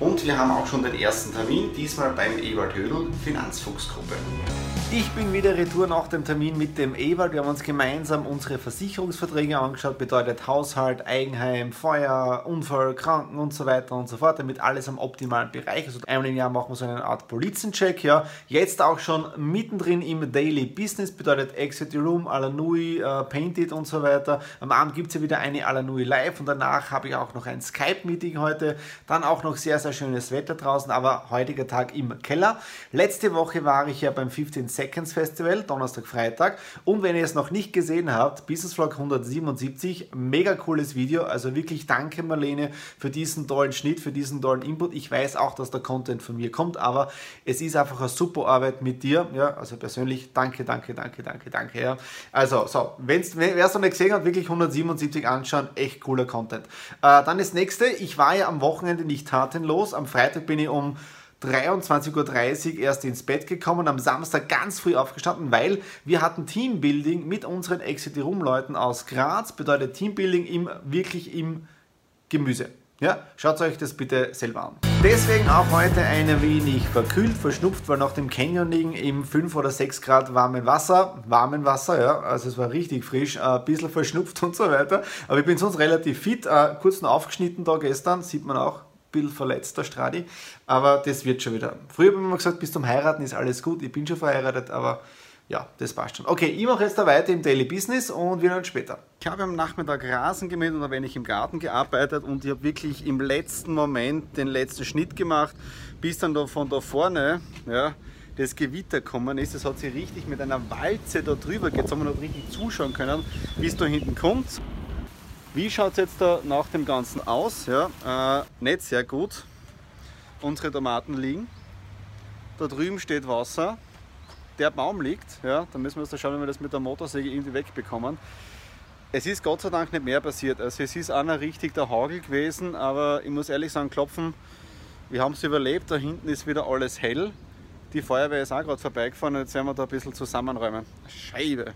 Und wir haben auch schon den ersten Termin, diesmal beim Ewald Hödel, Finanzfuchsgruppe. Ich bin wieder retour nach dem Termin mit dem Ewald. Wir haben uns gemeinsam unsere Versicherungsverträge angeschaut, bedeutet Haushalt, Eigenheim, Feuer, Unfall, Kranken und so weiter und so fort, damit alles am optimalen Bereich ist. Also einmal im Jahr machen wir so eine Art Polizencheck. Ja. Jetzt auch schon mittendrin im Daily Business, bedeutet Exit Room, Alanui, uh, Painted und so weiter. Am Abend gibt es ja wieder eine Alanui Live und danach habe ich auch noch ein Skype-Meeting heute. Dann auch noch sehr, sehr schönes Wetter draußen, aber heutiger Tag im Keller. Letzte Woche war ich ja beim 15 Seconds Festival, Donnerstag, Freitag. Und wenn ihr es noch nicht gesehen habt, Business Vlog 177, mega cooles Video. Also wirklich danke Marlene für diesen tollen Schnitt, für diesen tollen Input. Ich weiß auch, dass der Content von mir kommt, aber es ist einfach eine super Arbeit mit dir. Ja, also persönlich danke, danke, danke, danke, danke. Ja. Also, so, wenn's, wer es noch nicht gesehen hat, wirklich 177 anschauen, echt cooler Content. Äh, dann das nächste, ich war ja am Wochenende nicht tatenlos. Am Freitag bin ich um 23.30 Uhr erst ins Bett gekommen, am Samstag ganz früh aufgestanden, weil wir hatten Teambuilding mit unseren Exit Room Leuten aus Graz, bedeutet Teambuilding im, wirklich im Gemüse. Ja, schaut euch das bitte selber an. Deswegen auch heute ein wenig verkühlt, verschnupft, weil nach dem Canyoning im 5 oder 6 Grad warmen Wasser, warmen Wasser, ja, also es war richtig frisch, äh, ein bisschen verschnupft und so weiter. Aber ich bin sonst relativ fit, äh, kurz noch aufgeschnitten da gestern, sieht man auch, bisschen verletzt, der Stradi. Aber das wird schon wieder. Früher habe ich immer gesagt, bis zum Heiraten ist alles gut. Ich bin schon verheiratet, aber ja, das passt schon. Okay, ich mache jetzt da weiter im Daily Business und wir hören uns später. Ich habe am Nachmittag Rasen gemäht und ein wenig im Garten gearbeitet und ich habe wirklich im letzten Moment den letzten Schnitt gemacht, bis dann da von da vorne ja, das Gewitter gekommen ist. Das hat sich richtig mit einer Walze da drüber haben wir noch richtig zuschauen können, bis da hinten kommt. Wie schaut es jetzt da nach dem Ganzen aus? Ja, äh, nicht sehr gut. Unsere Tomaten liegen. Da drüben steht Wasser. Der Baum liegt. Ja, da müssen wir uns da schauen, wie wir das mit der Motorsäge irgendwie wegbekommen. Es ist Gott sei Dank nicht mehr passiert. Also es ist einer richtig der Hagel gewesen, aber ich muss ehrlich sagen, klopfen, wir haben es überlebt. Da hinten ist wieder alles hell. Die Feuerwehr ist auch gerade vorbeigefahren jetzt werden wir da ein bisschen zusammenräumen. Scheibe!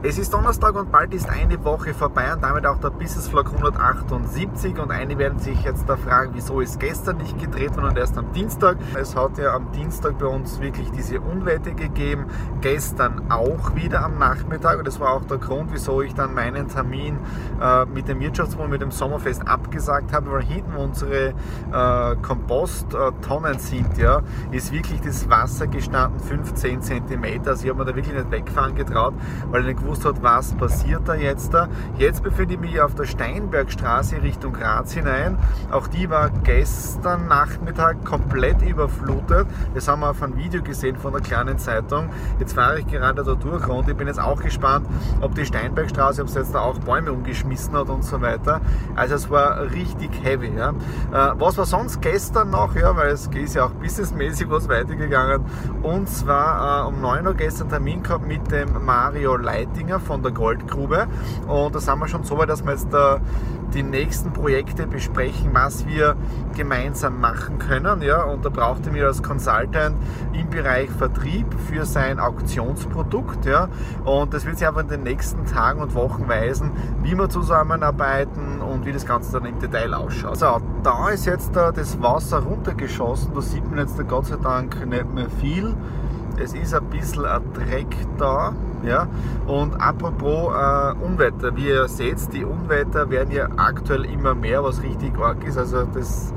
Es ist Donnerstag und bald ist eine Woche vorbei und damit auch der Business Vlog 178 und einige werden sich jetzt da fragen, wieso ist gestern nicht gedreht worden und erst am Dienstag. Es hat ja am Dienstag bei uns wirklich diese Unwetter gegeben, gestern auch wieder am Nachmittag und das war auch der Grund, wieso ich dann meinen Termin äh, mit dem Wirtschaftswohn, mit dem Sommerfest abgesagt habe, weil hinten unsere äh, Komposttonnen sind, ja, ist wirklich das Wasser gestanden, 15 cm, also ich habe mir da wirklich nicht wegfahren getraut, weil ich nicht gewusst hat, was passiert da jetzt da. Jetzt befinde ich mich auf der Steinbergstraße Richtung Graz hinein. Auch die war gestern Nachmittag komplett überflutet. Das haben wir auf einem Video gesehen von der kleinen Zeitung. Jetzt fahre ich gerade da durch und ich bin jetzt auch gespannt, ob die Steinbergstraße, ob es jetzt da auch Bäume umgeschmissen hat und so weiter. Also es war richtig heavy. Ja. Äh, was war sonst gestern noch? Ja, weil es ist ja auch businessmäßig was weitergegangen. Und zwar äh, um 9 Uhr gestern Termin gehabt mit dem Mario Leiti Dinger von der Goldgrube. Und da sind wir schon so weit, dass wir jetzt da die nächsten Projekte besprechen, was wir gemeinsam machen können. Ja? Und da braucht er mir als Consultant im Bereich Vertrieb für sein Auktionsprodukt. Ja? Und das wird sich einfach in den nächsten Tagen und Wochen weisen, wie wir zusammenarbeiten und wie das Ganze dann im Detail ausschaut. So, da ist jetzt das Wasser runtergeschossen. Da sieht man jetzt Gott sei Dank nicht mehr viel. Es ist ein bisschen ein Dreck da. Ja? Und apropos äh, Unwetter, wie ihr seht, die Unwetter werden ja aktuell immer mehr, was richtig arg ist. Also das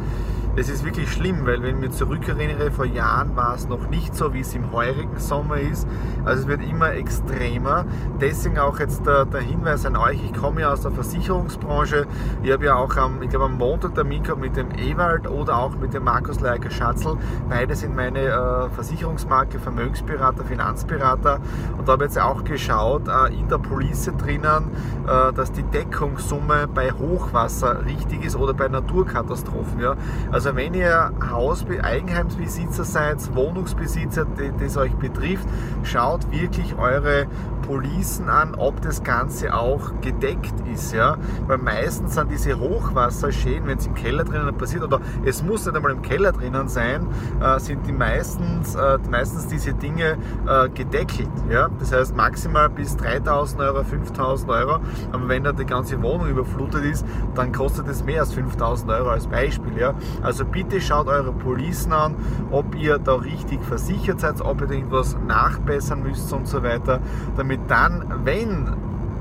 das ist wirklich schlimm, weil wenn ich mich zurückerinnere, vor Jahren war es noch nicht so, wie es im heurigen Sommer ist. Also es wird immer extremer. Deswegen auch jetzt der, der Hinweis an euch, ich komme ja aus der Versicherungsbranche. Ich habe ja auch am, ich glaube am Montag Termin gehabt mit dem Ewald oder auch mit dem Markus Leiker Schatzl. Beide sind meine äh, Versicherungsmarke, Vermögensberater, Finanzberater. Und da habe ich jetzt auch geschaut, äh, in der Police drinnen, äh, dass die Deckungssumme bei Hochwasser richtig ist oder bei Naturkatastrophen. Ja? Also wenn ihr Haus Eigenheimsbesitzer seid, Wohnungsbesitzer, das euch betrifft, schaut wirklich eure Policen an, ob das Ganze auch gedeckt ist. Ja? Weil meistens sind diese Hochwasserschäden, wenn es im Keller drinnen passiert, oder es muss nicht einmal im Keller drinnen sein, äh, sind die meistens, äh, meistens diese Dinge äh, gedeckelt. Ja? Das heißt maximal bis 3000 Euro, 5000 Euro. Aber wenn da die ganze Wohnung überflutet ist, dann kostet es mehr als 5000 Euro als Beispiel. Ja? Also bitte schaut eure Policen an, ob ihr da richtig versichert seid, ob ihr irgendwas nachbessern müsst und so weiter, damit dann, wenn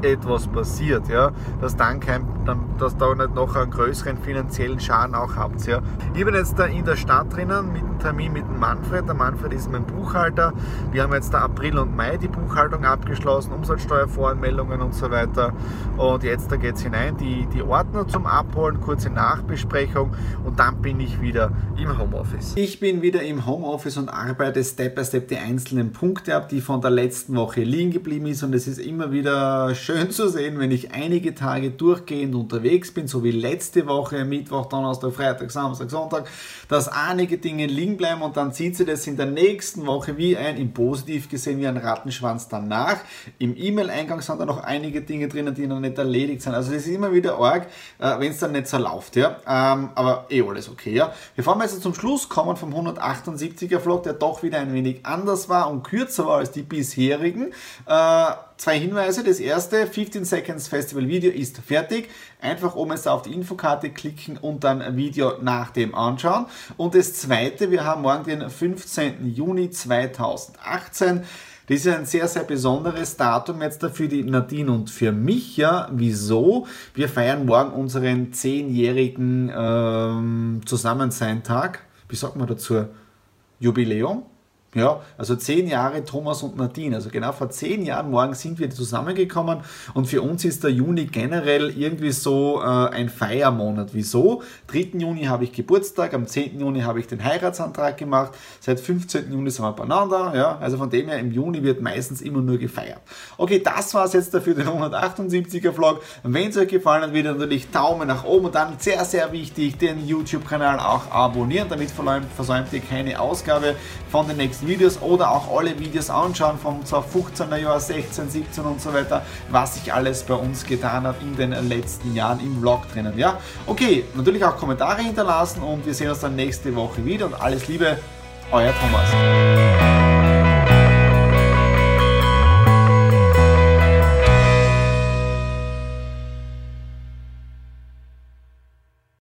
etwas passiert, ja, dass dann kein, dann, dass da nicht noch einen größeren finanziellen Schaden auch habt. Ja. Ich bin jetzt da in der Stadt drinnen mit dem Termin mit dem Manfred. Der Manfred ist mein Buchhalter. Wir haben jetzt da April und Mai die Buchhaltung abgeschlossen, Umsatzsteuervoranmeldungen und so weiter. Und jetzt da geht es hinein, die, die Ordner zum Abholen, kurze Nachbesprechung und dann bin ich wieder im Homeoffice. Ich bin wieder im Homeoffice und arbeite Step by Step die einzelnen Punkte ab, die von der letzten Woche liegen geblieben ist und es ist immer wieder schön schön zu sehen, wenn ich einige Tage durchgehend unterwegs bin, so wie letzte Woche, Mittwoch, Donnerstag, Freitag, Samstag, Sonntag, dass einige Dinge liegen bleiben und dann zieht sie das in der nächsten Woche wie ein, im Positiv gesehen, wie ein Rattenschwanz danach. Im E-Mail-Eingang sind da noch einige Dinge drinnen, die noch nicht erledigt sind. Also das ist immer wieder arg, äh, wenn es dann nicht so läuft. Ja? Ähm, aber eh alles okay. Ja? Bevor wir jetzt zum Schluss kommen vom 178er Vlog, der doch wieder ein wenig anders war und kürzer war als die bisherigen, äh, zwei Hinweise. Das erste, 15 Seconds Festival Video ist fertig. Einfach oben jetzt auf die Infokarte klicken und dann Video nach dem anschauen. Und das zweite, wir haben morgen den 15. Juni 2018. Das ist ein sehr, sehr besonderes Datum jetzt für die Nadine und für mich. Ja, wieso? Wir feiern morgen unseren zehnjährigen ähm, Zusammensein-Tag. Wie sagt man dazu? Jubiläum. Ja, also zehn Jahre Thomas und Nadine. Also genau vor zehn Jahren morgen sind wir zusammengekommen und für uns ist der Juni generell irgendwie so äh, ein Feiermonat. Wieso? 3. Juni habe ich Geburtstag, am 10. Juni habe ich den Heiratsantrag gemacht, seit 15. Juni sind wir beieinander. Ja, also von dem her im Juni wird meistens immer nur gefeiert. Okay, das war es jetzt dafür den 178er Vlog. Wenn es euch gefallen hat, wieder natürlich Daumen nach oben und dann sehr, sehr wichtig, den YouTube-Kanal auch abonnieren, damit versäumt ihr keine Ausgabe von den nächsten Videos oder auch alle Videos anschauen vom 15er Jahr, 16, 17 und so weiter, was sich alles bei uns getan hat in den letzten Jahren im Vlog drinnen. Ja, okay, natürlich auch Kommentare hinterlassen und wir sehen uns dann nächste Woche wieder und alles Liebe, euer Thomas.